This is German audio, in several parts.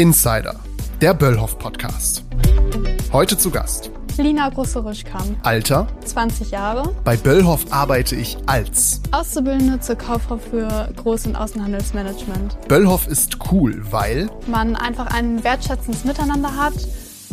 Insider, der Böllhoff Podcast. Heute zu Gast. Lina Grosse-Rüschkamp. Alter? 20 Jahre. Bei Böllhoff arbeite ich als Auszubildende zur Kauffrau für Groß- und Außenhandelsmanagement. Böllhoff ist cool, weil Man einfach ein wertschätzendes Miteinander hat.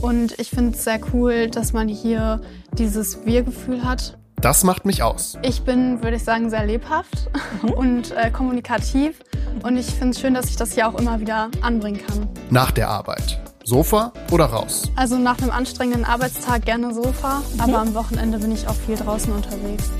Und ich finde es sehr cool, dass man hier dieses Wir-Gefühl hat. Das macht mich aus. Ich bin, würde ich sagen, sehr lebhaft und äh, kommunikativ. Und ich finde es schön, dass ich das hier auch immer wieder anbringen kann. Nach der Arbeit. Sofa oder raus? Also nach einem anstrengenden Arbeitstag gerne Sofa, aber am Wochenende bin ich auch viel draußen unterwegs.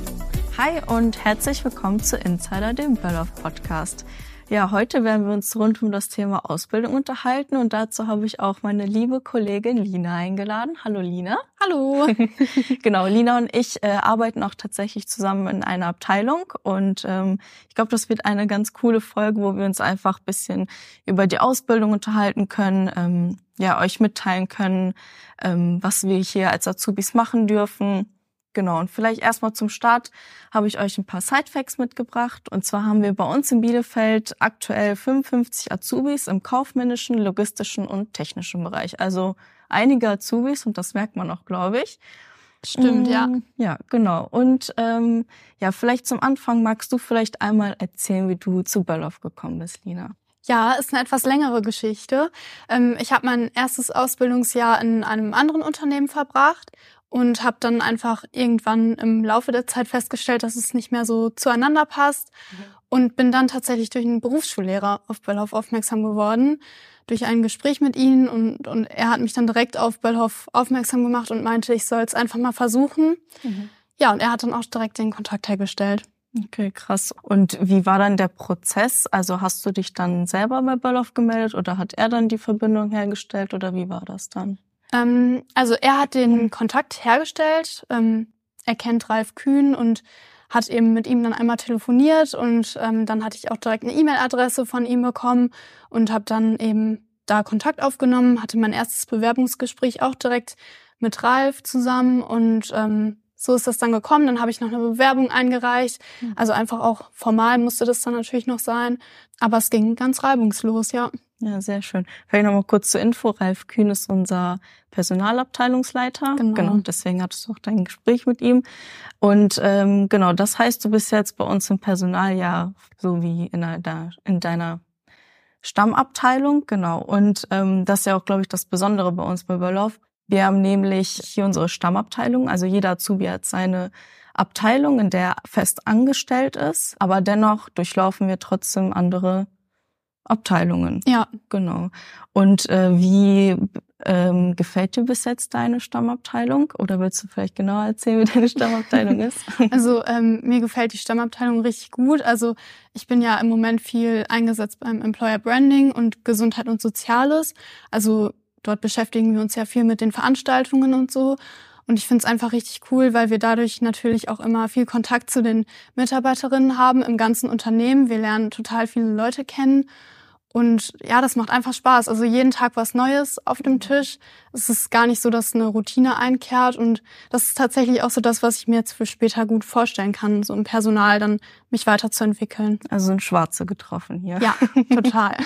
Hi und herzlich willkommen zu Insider, dem Böllhoff Podcast. Ja, heute werden wir uns rund um das Thema Ausbildung unterhalten und dazu habe ich auch meine liebe Kollegin Lina eingeladen. Hallo Lina. Hallo! Genau, Lina und ich äh, arbeiten auch tatsächlich zusammen in einer Abteilung und ähm, ich glaube, das wird eine ganz coole Folge, wo wir uns einfach ein bisschen über die Ausbildung unterhalten können, ähm, ja, euch mitteilen können, ähm, was wir hier als Azubis machen dürfen. Genau, und vielleicht erstmal zum Start habe ich euch ein paar Sidefacts mitgebracht. Und zwar haben wir bei uns in Bielefeld aktuell 55 Azubis im kaufmännischen, logistischen und technischen Bereich. Also einige Azubis und das merkt man auch, glaube ich. Stimmt, ja. Mm, Ja, genau. Und ähm, ja, vielleicht zum Anfang magst du vielleicht einmal erzählen, wie du zu Böllhoff gekommen bist, Lina. Ja, ist eine etwas längere Geschichte. Ähm, Ich habe mein erstes Ausbildungsjahr in einem anderen Unternehmen verbracht und habe dann einfach irgendwann im Laufe der Zeit festgestellt, dass es nicht mehr so zueinander passt und bin dann tatsächlich durch einen Berufsschullehrer auf Böllhoff aufmerksam geworden, durch ein Gespräch mit ihm und, und er hat mich dann direkt auf Böllhoff aufmerksam gemacht und meinte, ich soll es einfach mal versuchen. Ja, und er hat dann auch direkt den Kontakt hergestellt. Okay, krass. Und wie war dann der Prozess? Also hast du dich dann selber bei Böllhoff gemeldet oder hat er dann die Verbindung hergestellt oder wie war das dann? Ähm, also er hat den Kontakt hergestellt. Ähm, er kennt Ralf Kühn und hat eben mit ihm dann einmal telefoniert und ähm, dann hatte ich auch direkt eine E-Mail-Adresse von ihm bekommen und habe dann eben da Kontakt aufgenommen, hatte mein erstes Bewerbungsgespräch auch direkt mit Ralf zusammen und ähm, so ist das dann gekommen. Dann habe ich noch eine Bewerbung eingereicht. Also einfach auch formal musste das dann natürlich noch sein. Aber es ging ganz reibungslos, ja. Ja, sehr schön. Vielleicht nochmal kurz zur Info. Ralf Kühn ist unser Personalabteilungsleiter. Genau. deswegen hattest du auch dein Gespräch mit ihm. Und ähm, genau, das heißt, du bist jetzt bei uns im Personaljahr so wie in, einer, in deiner Stammabteilung. Genau. Und ähm, das ist ja auch, glaube ich, das Besondere bei uns bei Böllhoff. Wir haben nämlich hier unsere Stammabteilung. Also jeder Azubi hat seine Abteilung, in der er fest angestellt ist. Aber dennoch durchlaufen wir trotzdem andere Abteilungen. Ja, Genau. Und äh, wie ähm, gefällt dir bis jetzt deine Stammabteilung? Oder willst du vielleicht genauer erzählen, wie deine Stammabteilung ist? Also ähm, mir gefällt die Stammabteilung richtig gut. Also ich bin ja im Moment viel eingesetzt beim Employer Branding und Gesundheit und Soziales. Also dort beschäftigen wir uns ja viel mit den Veranstaltungen und so. Und ich finde es einfach richtig cool, weil wir dadurch natürlich auch immer viel Kontakt zu den Mitarbeiterinnen haben im ganzen Unternehmen. Wir lernen total viele Leute kennen. Und ja, das macht einfach Spaß. Also jeden Tag was Neues auf dem Tisch. Es ist gar nicht so, dass eine Routine einkehrt. Und das ist tatsächlich auch so das, was ich mir jetzt für später gut vorstellen kann, so im Personal dann mich weiterzuentwickeln. Also sind Schwarze getroffen hier. Ja, total.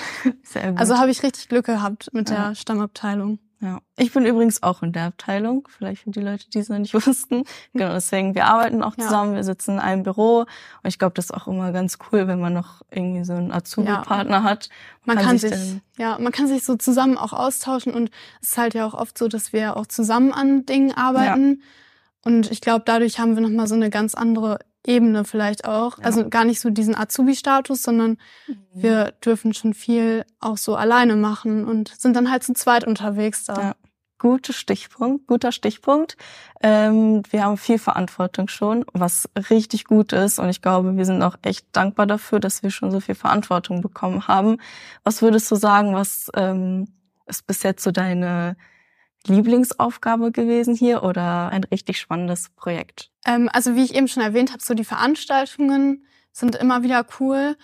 Sehr gut. Also habe ich richtig Glück gehabt mit Ja. der Stammabteilung. Ja. Ich bin übrigens auch in der Abteilung, vielleicht für die Leute, die es noch nicht wussten. Genau, deswegen, wir arbeiten auch Ja. zusammen, wir sitzen in einem Büro. Und ich glaube, das ist auch immer ganz cool, wenn man noch irgendwie so einen Azubi-Partner hat. Man kann, sich, dann- ja, man kann sich so zusammen auch austauschen und es ist halt ja auch oft so, dass wir auch zusammen an Dingen arbeiten. Und ich glaube, dadurch haben wir nochmal so eine ganz andere Ebene vielleicht auch. Ja. Also gar nicht so diesen Azubi-Status, sondern wir dürfen schon viel auch so alleine machen und sind dann halt zu zweit unterwegs da. Ja. Guter Stichpunkt, guter Stichpunkt. Ähm, wir haben viel Verantwortung schon, was richtig gut ist. Und ich glaube, wir sind auch echt dankbar dafür, dass wir schon so viel Verantwortung bekommen haben. Was würdest du sagen, was ähm, ist bis jetzt so deine Lieblingsaufgabe gewesen hier oder ein richtig spannendes Projekt? Ähm, also wie ich eben schon erwähnt habe, so die Veranstaltungen sind immer wieder cool.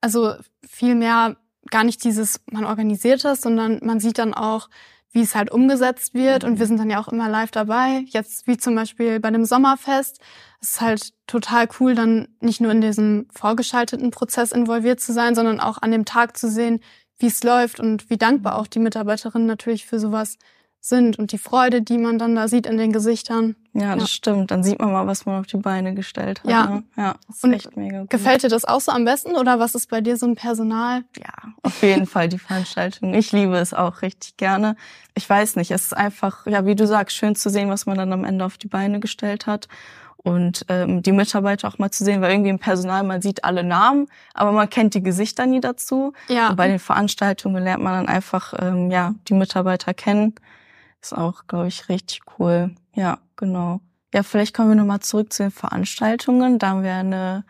Also viel mehr gar nicht dieses, man organisiert das, sondern man sieht dann auch, wie es halt umgesetzt wird. Und wir sind dann ja auch immer live dabei. Jetzt wie zum Beispiel bei dem Sommerfest. Es ist halt total cool, dann nicht nur in diesem vorgeschalteten Prozess involviert zu sein, sondern auch an dem Tag zu sehen, wie es läuft und wie dankbar auch die Mitarbeiterinnen natürlich für sowas sind und die Freude, die man dann da sieht in den Gesichtern. Ja, das ja. stimmt. Dann sieht man mal, was man auf die Beine gestellt hat. Ja, ne? ja. Das ist und echt mega gut. Gefällt dir das auch so am besten oder was ist bei dir so ein Personal? Ja, auf jeden Fall die Veranstaltung. Ich liebe es auch richtig gerne. Ich weiß nicht, es ist einfach, ja, wie du sagst, schön zu sehen, was man dann am Ende auf die Beine gestellt hat und ähm, die Mitarbeiter auch mal zu sehen, weil irgendwie im Personal man sieht alle Namen, aber man kennt die Gesichter nie dazu. Ja. Und bei den Veranstaltungen lernt man dann einfach ähm, ja die Mitarbeiter kennen. Ist auch, glaube ich, richtig cool. Ja, genau. Ja, vielleicht kommen wir nochmal zurück zu den Veranstaltungen. Da haben wir eine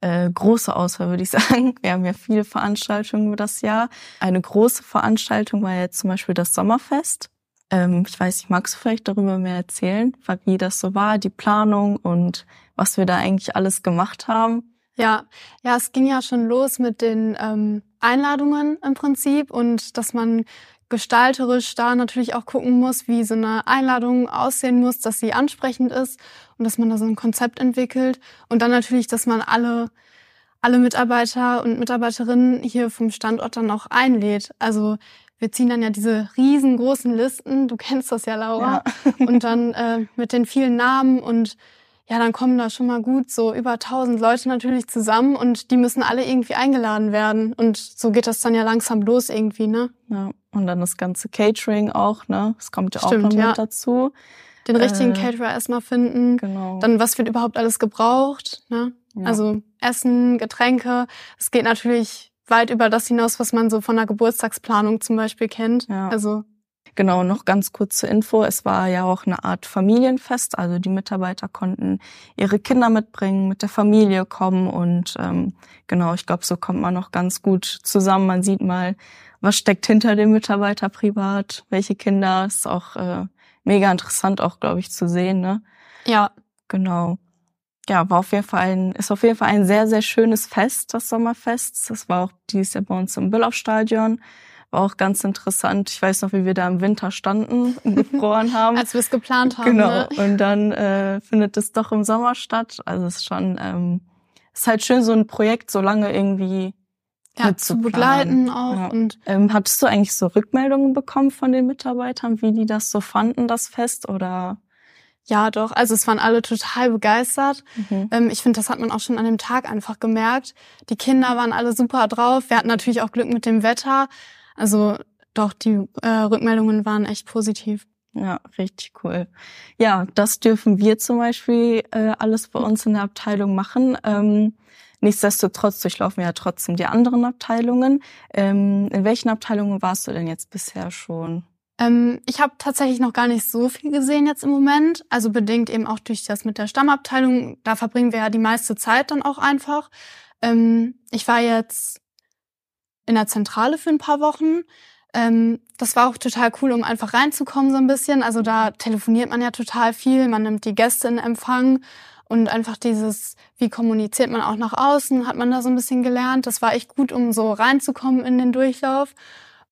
äh, große Auswahl, würde ich sagen. Wir haben ja viele Veranstaltungen über das Jahr. Eine große Veranstaltung war jetzt zum Beispiel das Sommerfest. Ähm, ich weiß nicht, magst du vielleicht darüber mehr erzählen, wie das so war, die Planung und was wir da eigentlich alles gemacht haben? Ja, ja, es ging ja schon los mit den ähm, Einladungen im Prinzip und dass man gestalterisch da natürlich auch gucken muss, wie so eine Einladung aussehen muss, dass sie ansprechend ist und dass man da so ein Konzept entwickelt und dann natürlich, dass man alle alle Mitarbeiter und Mitarbeiterinnen hier vom Standort dann auch einlädt. Also wir ziehen dann ja diese riesengroßen Listen, du kennst das ja, Laura, ja. und dann äh, mit den vielen Namen und ja, dann kommen da schon mal gut so über 1000 Leute natürlich zusammen und die müssen alle irgendwie eingeladen werden und so geht das dann ja langsam los irgendwie, ne? Ja, und dann das ganze Catering auch, ne? Das kommt ja Stimmt, auch noch ja. mit dazu. Den richtigen äh, Caterer erstmal finden. Genau. Dann was wird überhaupt alles gebraucht, ne? Ja. Also Essen, Getränke. Es geht natürlich weit über das hinaus, was man so von der Geburtstagsplanung zum Beispiel kennt. Ja. Also Genau, noch ganz kurz zur Info. Es war ja auch eine Art Familienfest. Also die Mitarbeiter konnten ihre Kinder mitbringen, mit der Familie kommen und ähm, genau, ich glaube, so kommt man noch ganz gut zusammen. Man sieht mal, was steckt hinter dem Mitarbeiter privat, welche Kinder. Ist auch äh, mega interessant, auch glaube ich, zu sehen. Ne? Ja. Genau ja, war auf jeden Fall ein, ist auf jeden Fall ein sehr, sehr schönes Fest, das Sommerfest. Das war auch dieses Jahr bei uns im Billauf-Stadion. War auch ganz interessant. Ich weiß noch, wie wir da im Winter standen und gefroren haben. Als wir es geplant haben. Genau. Ne? Und dann äh, findet es doch im Sommer statt. Also es ist schon, ähm, ist halt schön, so ein Projekt so lange irgendwie ja, zu begleiten auch. Ja. Und ähm, hattest du eigentlich so Rückmeldungen bekommen von den Mitarbeitern, wie die das so fanden, das Fest? Oder ja, doch. Also es waren alle total begeistert. Mhm. Ähm, ich finde, das hat man auch schon an dem Tag einfach gemerkt. Die Kinder waren alle super drauf. Wir hatten natürlich auch Glück mit dem Wetter. Also doch, die äh, Rückmeldungen waren echt positiv. Ja, richtig cool. Ja, das dürfen wir zum Beispiel äh, alles bei uns in der Abteilung machen. Ähm, nichtsdestotrotz durchlaufen wir ja trotzdem die anderen Abteilungen. Ähm, in welchen Abteilungen warst du denn jetzt bisher schon? Ähm, ich habe tatsächlich noch gar nicht so viel gesehen jetzt im Moment. Also bedingt eben auch durch das mit der Stammabteilung. Da verbringen wir ja die meiste Zeit dann auch einfach. Ähm, ich war jetzt in der Zentrale für ein paar Wochen. Ähm, das war auch total cool, um einfach reinzukommen so ein bisschen. Also da telefoniert man ja total viel. Man nimmt die Gäste in Empfang und einfach dieses, wie kommuniziert man auch nach außen, hat man da so ein bisschen gelernt. Das war echt gut, um so reinzukommen in den Durchlauf.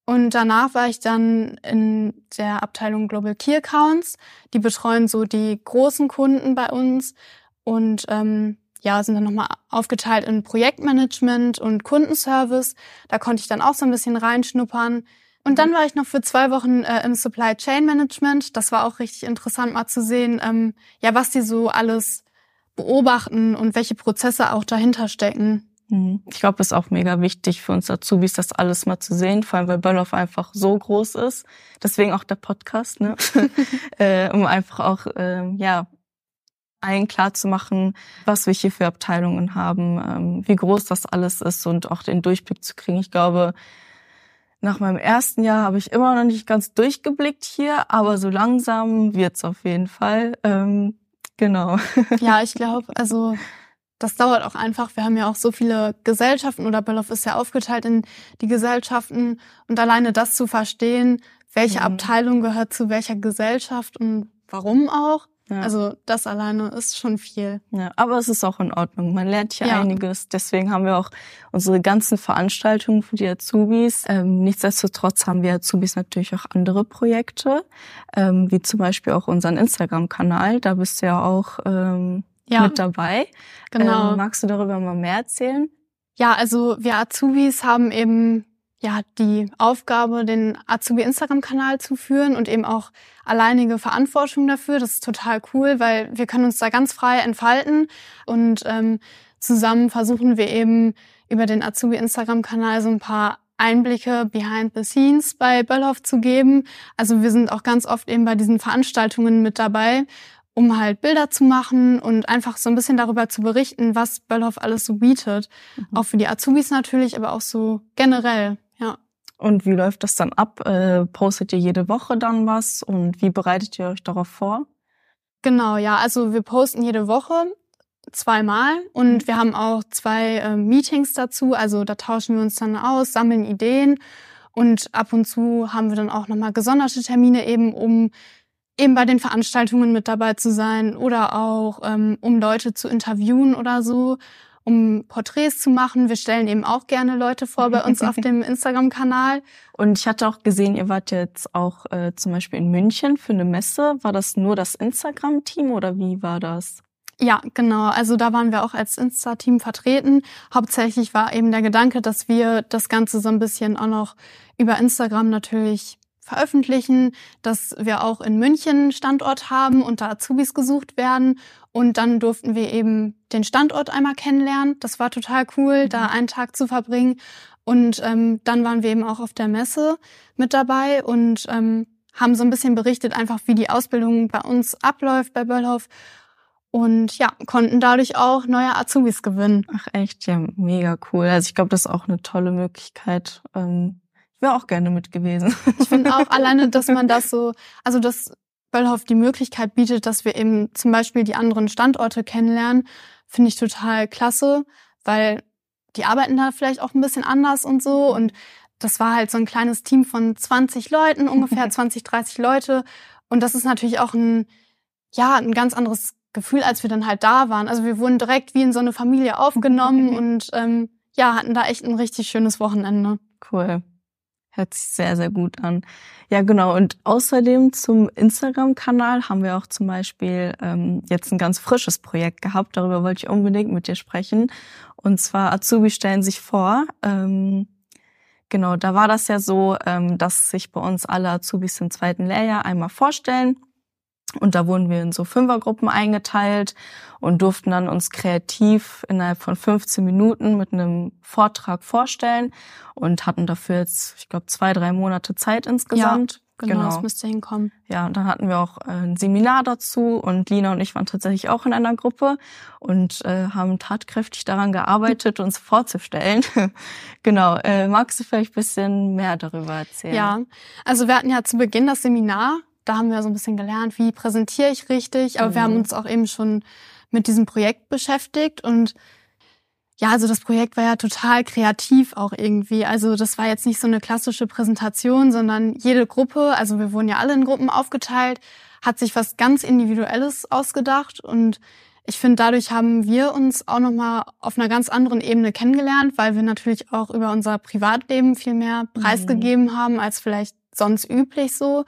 Und danach war ich dann in der Abteilung Global Key Accounts. Die betreuen so die großen Kunden bei uns und ähm, ja, sind dann nochmal aufgeteilt in Projektmanagement und Kundenservice. Da konnte ich dann auch so ein bisschen reinschnuppern. Und dann war ich noch für zwei Wochen äh, im Supply Chain Management. Das war auch richtig interessant mal zu sehen, ähm, ja, was die so alles beobachten und welche Prozesse auch dahinter stecken. Mhm. Ich glaube, es ist auch mega wichtig für uns Azubis, das alles mal zu sehen, vor allem weil Böllhoff einfach so groß ist. Deswegen auch der Podcast, ne? äh, um einfach auch, äh, ja, allen klar zu machen, was wir hier für Abteilungen haben, ähm, wie groß das alles ist und auch den Durchblick zu kriegen. Ich glaube, nach meinem ersten Jahr habe ich immer noch nicht ganz durchgeblickt hier, aber so langsam wird's auf jeden Fall. Ähm, genau. Ja, ich glaube, also das dauert auch einfach. Wir haben ja auch so viele Gesellschaften oder Bellof ist ja aufgeteilt in die Gesellschaften und alleine das zu verstehen, welche mhm. Abteilung gehört zu welcher Gesellschaft und warum auch. Ja. Also das alleine ist schon viel. Ja, aber es ist auch in Ordnung. Man lernt hier ja. einiges. Deswegen haben wir auch unsere ganzen Veranstaltungen für die Azubis. Ähm, nichtsdestotrotz haben wir Azubis natürlich auch andere Projekte, ähm, wie zum Beispiel auch unseren Instagram-Kanal. Da bist du ja auch ähm, ja. mit dabei. Genau. Ähm, magst du darüber mal mehr erzählen? Ja, also wir Azubis haben eben ja die Aufgabe, den Azubi Instagram-Kanal zu führen und eben auch alleinige Verantwortung dafür. Das ist total cool, weil wir können uns da ganz frei entfalten und ähm, zusammen versuchen wir eben über den Azubi Instagram-Kanal so ein paar Einblicke behind the scenes bei Böllhoff zu geben. Also wir sind auch ganz oft eben bei diesen Veranstaltungen mit dabei, um halt Bilder zu machen und einfach so ein bisschen darüber zu berichten, was Böllhoff alles so bietet. Mhm. Auch für die Azubis natürlich, aber auch so generell. Und wie läuft das dann ab? Äh, postet ihr jede Woche dann was und wie bereitet ihr euch darauf vor? Genau, ja, also wir posten jede Woche zweimal und mhm. wir haben auch zwei äh, Meetings dazu. Also da tauschen wir uns dann aus, sammeln Ideen und ab und zu haben wir dann auch nochmal gesonderte Termine eben, um eben bei den Veranstaltungen mit dabei zu sein oder auch ähm, um Leute zu interviewen oder so, um Porträts zu machen. Wir stellen eben auch gerne Leute vor bei uns auf dem Instagram-Kanal. Und ich hatte auch gesehen, ihr wart jetzt auch äh, zum Beispiel in München für eine Messe. War das nur das Instagram-Team oder wie war das? Ja, genau. Also da waren wir auch als Insta-Team vertreten. Hauptsächlich war eben der Gedanke, dass wir das Ganze so ein bisschen auch noch über Instagram natürlich veröffentlichen, dass wir auch in München Standort haben und da Azubis gesucht werden. Und dann durften wir eben den Standort einmal kennenlernen. Das war total cool, mhm. da einen Tag zu verbringen. Und ähm, dann waren wir eben auch auf der Messe mit dabei und ähm, haben so ein bisschen berichtet, einfach wie die Ausbildung bei uns abläuft bei Böllhoff und ja, konnten dadurch auch neue Azubis gewinnen. Ach echt, ja, mega cool. Also ich glaube, das ist auch eine tolle Möglichkeit. Ähm, wäre auch gerne mit gewesen. Ich finde auch alleine, dass man das so, also dass Böllhoff die Möglichkeit bietet, dass wir eben zum Beispiel die anderen Standorte kennenlernen, finde ich total klasse, weil die arbeiten da vielleicht auch ein bisschen anders und so und das war halt so ein kleines Team von 20 Leuten, ungefähr 20, 30 Leute und das ist natürlich auch ein ja, ein ganz anderes Gefühl, als wir dann halt da waren. Also wir wurden direkt wie in so eine Familie aufgenommen und ähm, ja, hatten da echt ein richtig schönes Wochenende. Cool. Hört sich sehr, sehr gut an. Ja, genau. Und außerdem zum Instagram-Kanal haben wir auch zum Beispiel ähm, jetzt ein ganz frisches Projekt gehabt. Darüber wollte ich unbedingt mit dir sprechen. Und zwar Azubi stellen sich vor. Ähm, genau, da war das ja so, ähm, dass sich bei uns alle Azubis im zweiten Lehrjahr einmal vorstellen und da wurden wir in so Fünfergruppen eingeteilt und durften dann uns kreativ innerhalb von 15 Minuten mit einem Vortrag vorstellen und hatten dafür jetzt, ich glaube, zwei, drei Monate Zeit insgesamt. Ja. Genau, genau, das müsste hinkommen. Ja, und dann hatten wir auch äh, ein Seminar dazu und Lina und ich waren tatsächlich auch in einer Gruppe und äh, haben tatkräftig daran gearbeitet, uns vorzustellen. genau, äh, magst du vielleicht ein bisschen mehr darüber erzählen? Ja, also wir hatten ja zu Beginn das Seminar da haben wir so ein bisschen gelernt, wie präsentiere ich richtig. Aber mhm. wir haben mhm. uns auch eben schon mit diesem Projekt beschäftigt und ja, also das Projekt war ja total kreativ auch irgendwie. Also das war jetzt nicht so eine klassische Präsentation, sondern jede Gruppe, also wir wurden ja alle in Gruppen aufgeteilt, hat sich was ganz Individuelles ausgedacht und ich finde, dadurch haben wir uns auch nochmal auf einer ganz anderen Ebene kennengelernt, weil wir natürlich auch über unser Privatleben viel mehr preisgegeben mhm. haben als vielleicht sonst üblich so.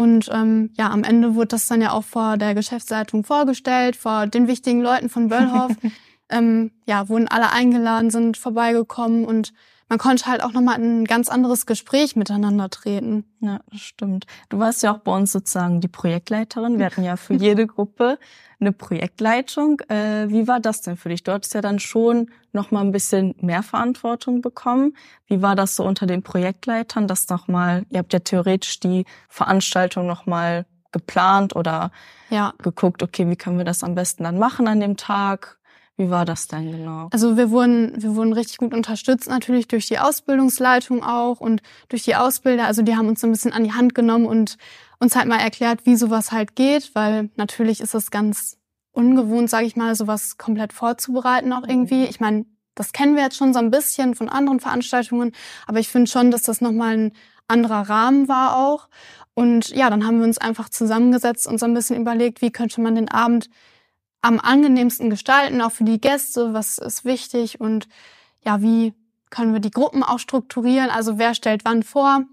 Und ähm, ja, am Ende wurde das dann ja auch vor der Geschäftsleitung vorgestellt, vor den wichtigen Leuten von Böllhoff. ähm, ja, wurden alle eingeladen, sind vorbeigekommen und man konnte halt auch nochmal in ein ganz anderes Gespräch miteinander treten. Ja, stimmt. Du warst ja auch bei uns sozusagen die Projektleiterin. Wir hatten ja für jede Gruppe eine Projektleitung. Äh, wie war das denn für dich? Du hattest ja dann schon nochmal ein bisschen mehr Verantwortung bekommen. Wie war das so unter den Projektleitern, das nochmal, ihr habt ja theoretisch die Veranstaltung nochmal geplant oder ja. geguckt, okay, wie können wir das am besten dann machen an dem Tag? Wie war das denn genau? Also wir wurden, wir wurden richtig gut unterstützt natürlich durch die Ausbildungsleitung auch und durch die Ausbilder. Also die haben uns so ein bisschen an die Hand genommen und uns halt mal erklärt, wie sowas halt geht, weil natürlich ist es ganz ungewohnt, sage ich mal, sowas komplett vorzubereiten auch irgendwie. Ich meine, das kennen wir jetzt schon so ein bisschen von anderen Veranstaltungen, aber ich finde schon, dass das nochmal ein anderer Rahmen war auch. Und ja, dann haben wir uns einfach zusammengesetzt und so ein bisschen überlegt, wie könnte man den Abend am angenehmsten gestalten, auch für die Gäste, was ist wichtig und ja, wie können wir die Gruppen auch strukturieren, also wer stellt wann vor.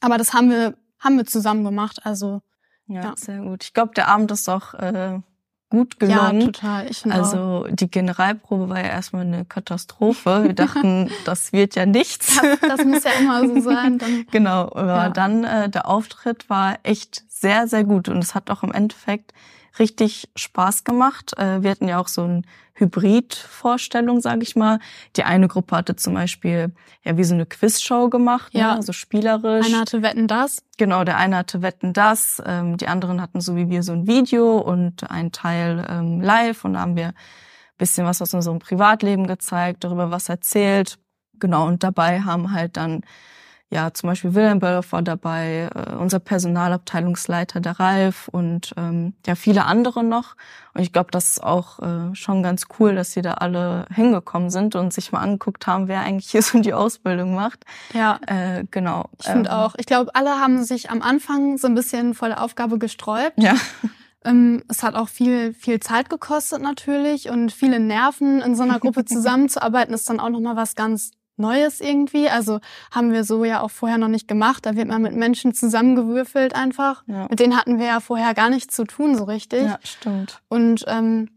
Aber das haben wir, haben wir zusammen gemacht, also ja, ja. sehr gut. Ich glaube, der Abend ist auch äh, gut gelungen. Ja, total. Ich finde also die Generalprobe war ja erstmal eine Katastrophe. Wir dachten, das wird ja nichts. Das, das muss ja immer so sein. Dann, genau, aber Ja. dann äh, der Auftritt war echt sehr, sehr gut und es hat auch im Endeffekt richtig Spaß gemacht. Äh, wir hatten ja auch so ein Hybrid-Vorstellung, sage ich mal. Die eine Gruppe hatte zum Beispiel ja wie so eine Quizshow gemacht, Ja. ne? so spielerisch. einer hatte Wetten das. Genau, der eine hatte Wetten das, ähm, die anderen hatten so wie wir so ein Video und ein Teil ähm, live und da haben wir ein bisschen was aus unserem Privatleben gezeigt, darüber was erzählt. Genau, und dabei haben halt dann ja zum Beispiel Wilhelm Böllhoff war dabei, äh, unser Personalabteilungsleiter der Ralf und ähm, ja viele andere noch. Und ich glaube, das ist auch äh, schon ganz cool, dass sie da alle hingekommen sind und sich mal angeguckt haben, wer eigentlich hier so die Ausbildung macht. Ja. Äh, genau. Ich finde Ähm, auch. Ich glaube, alle haben sich am Anfang so ein bisschen vor der Aufgabe gesträubt. Ja. Ähm, es hat auch viel, viel Zeit gekostet natürlich und viele Nerven in so einer Gruppe zusammenzuarbeiten ist dann auch nochmal was ganz Neues irgendwie. Also haben wir so ja auch vorher noch nicht gemacht. Da wird man mit Menschen zusammengewürfelt einfach. Ja. Mit denen hatten wir ja vorher gar nichts zu tun so richtig. Ja, stimmt. Und ähm,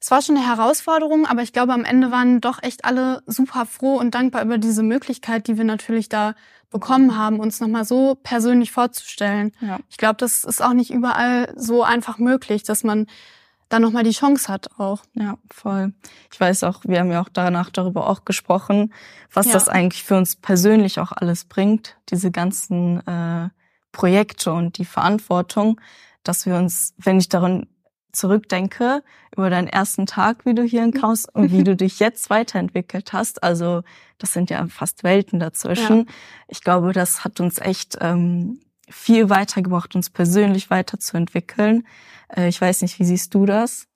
es war schon eine Herausforderung, aber ich glaube, am Ende waren doch echt alle super froh und dankbar über diese Möglichkeit, die wir natürlich da bekommen haben, uns nochmal so persönlich vorzustellen. Ja. Ich glaube, das ist auch nicht überall so einfach möglich, dass man da nochmal die Chance hat auch. Ja, voll. Ich weiß auch, wir haben ja auch danach darüber auch gesprochen, was Ja. das eigentlich für uns persönlich auch alles bringt, diese ganzen äh, Projekte und die Verantwortung, dass wir uns, wenn ich daran zurückdenke, über deinen ersten Tag, wie du hier in Kraus und wie du dich jetzt weiterentwickelt hast, also das sind ja fast Welten dazwischen. Ich glaube, das hat uns echt ähm, viel weitergebracht, uns persönlich weiterzuentwickeln. Äh, ich weiß nicht, wie siehst du das?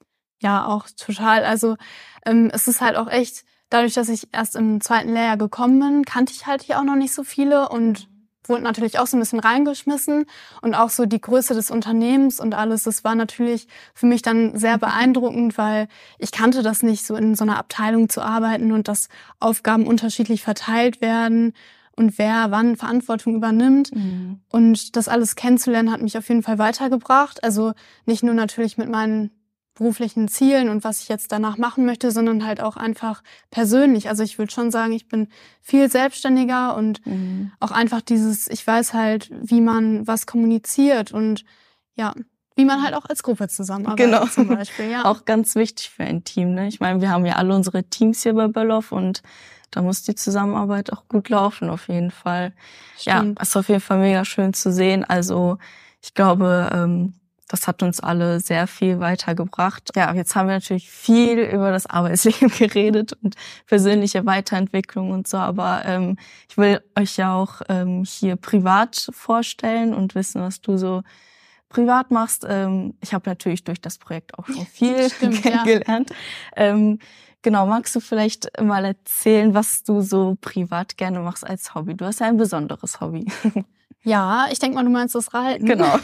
Ja, auch total. Also ähm, es ist halt auch echt, dadurch, dass ich erst im zweiten Lehrjahr gekommen bin, kannte ich halt hier auch noch nicht so viele und wurde natürlich auch so ein bisschen reingeschmissen und auch so die Größe des Unternehmens und alles, das war natürlich für mich dann sehr beeindruckend, weil ich kannte das nicht, so in so einer Abteilung zu arbeiten und dass Aufgaben unterschiedlich verteilt werden und wer wann Verantwortung übernimmt. Und das alles kennenzulernen hat mich auf jeden Fall weitergebracht. Also nicht nur natürlich mit meinen beruflichen Zielen und was ich jetzt danach machen möchte, sondern halt auch einfach persönlich. Also ich würde schon sagen, ich bin viel selbstständiger und Mhm. auch einfach dieses, ich weiß halt, wie man was kommuniziert und ja, wie man halt auch als Gruppe zusammenarbeitet Genau. zum Beispiel. Ja. Auch ganz wichtig für ein Team. Ne? Ich meine, wir haben ja alle unsere Teams hier bei Böllhoff und da muss die Zusammenarbeit auch gut laufen, auf jeden Fall. Stimmt. Ja, ist auf jeden Fall mega schön zu sehen. Also ich glaube, ähm, das hat uns alle sehr viel weitergebracht. Ja, jetzt haben wir natürlich viel über das Arbeitsleben geredet und persönliche Weiterentwicklung und so, aber ähm, ich will euch ja auch ähm, hier privat vorstellen und wissen, was du so privat machst. Ähm, ich habe natürlich durch das Projekt auch schon viel Stimmt, ja. kennengelernt. Ähm, genau, magst du vielleicht mal erzählen, was du so privat gerne machst als Hobby? Du hast ja ein besonderes Hobby. Ja, ich denke mal, du meinst das Reiten. Genau.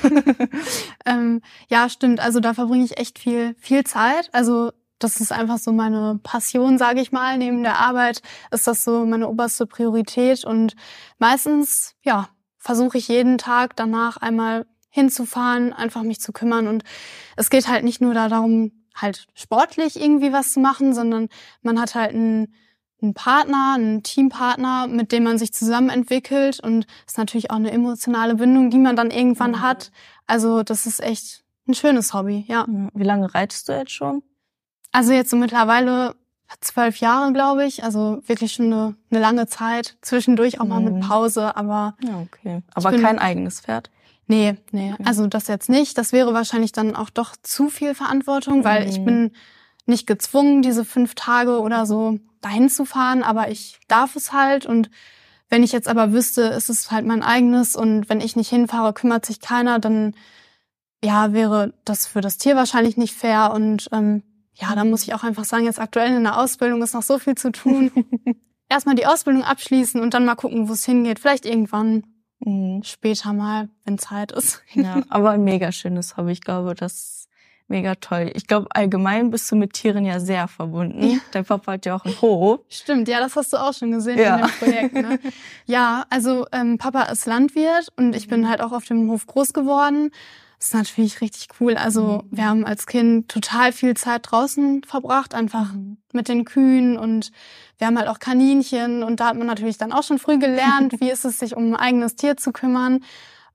ähm, ja, stimmt. Also da verbringe ich echt viel, viel Zeit. Also das ist einfach so meine Passion, sage ich mal. Neben der Arbeit ist das so meine oberste Priorität. Und meistens, ja, versuche ich jeden Tag danach einmal hinzufahren, einfach mich zu kümmern. Und es geht halt nicht nur da darum, halt sportlich irgendwie was zu machen, sondern man hat halt einen, einen Partner, einen Teampartner, mit dem man sich zusammen entwickelt. Und es ist natürlich auch eine emotionale Bindung, die man dann irgendwann Mhm. hat. Also das ist echt ein schönes Hobby, ja. Wie lange reitest du jetzt schon? Also jetzt so mittlerweile zwölf Jahre, glaube ich. Also wirklich schon eine, eine lange Zeit. Zwischendurch auch mal Mhm. mit Pause, aber Ja, okay. Aber kein eigenes Pferd. Nee, nee. Okay. Also das jetzt nicht. Das wäre wahrscheinlich dann auch doch zu viel Verantwortung, weil ich Mhm. bin nicht gezwungen, diese fünf Tage oder so dahin zu fahren, aber ich darf es halt und wenn ich jetzt aber wüsste, ist es halt mein eigenes und wenn ich nicht hinfahre, kümmert sich keiner, dann ja, wäre das für das Tier wahrscheinlich nicht fair und ähm, ja, da muss ich auch einfach sagen, jetzt aktuell in der Ausbildung ist noch so viel zu tun. Erstmal die Ausbildung abschließen und dann mal gucken, wo es hingeht. Vielleicht irgendwann Mhm. später mal, wenn Zeit ist. Ja, aber ein mega schönes Hobby. Ich glaube, das ist mega toll. Ich glaube, allgemein bist du mit Tieren ja sehr verbunden. Ja. Dein Papa hat ja auch einen Hof. Stimmt, ja, das hast du auch schon gesehen Ja. in dem Projekt. Ne? Ja, also ähm, Papa ist Landwirt und ich bin halt auch auf dem Hof groß geworden. Ist natürlich richtig cool. Also mhm. wir haben als Kind total viel Zeit draußen verbracht, einfach mhm. mit den Kühen und wir haben halt auch Kaninchen und da hat man natürlich dann auch schon früh gelernt, wie ist es, sich um ein eigenes Tier zu kümmern.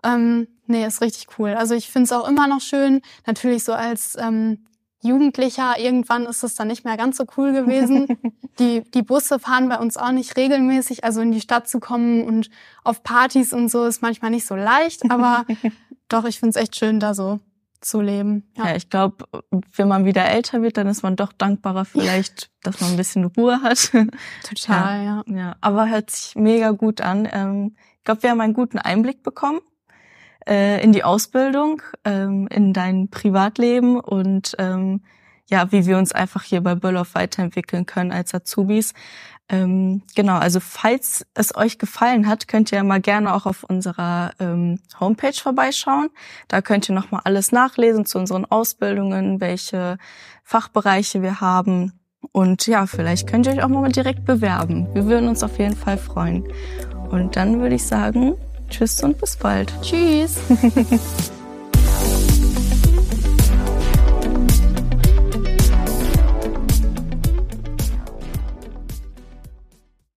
Ähm, nee, ist richtig cool. Also ich finde es auch immer noch schön. Natürlich so als ähm, Jugendlicher, irgendwann ist es dann nicht mehr ganz so cool gewesen. die, die Busse fahren bei uns auch nicht regelmäßig. Also in die Stadt zu kommen und auf Partys und so ist manchmal nicht so leicht. Aber doch, ich finde es echt schön, da so zu leben. Ja, ja ich glaube, wenn man wieder älter wird, dann ist man doch dankbarer vielleicht, dass man ein bisschen Ruhe hat. Total, ja. Ja, ja. aber hört sich mega gut an. Ähm, ich glaube, wir haben einen guten Einblick bekommen äh, in die Ausbildung, ähm, in dein Privatleben und ähm, ja, wie wir uns einfach hier bei Böllhoff weiterentwickeln können als Azubis. Ähm, genau, also falls es euch gefallen hat, könnt ihr mal gerne auch auf unserer ähm, Homepage vorbeischauen. Da könnt ihr nochmal alles nachlesen zu unseren Ausbildungen, welche Fachbereiche wir haben. Und ja, vielleicht könnt ihr euch auch mal direkt bewerben. Wir würden uns auf jeden Fall freuen. Und dann würde ich sagen, tschüss und bis bald. Tschüss.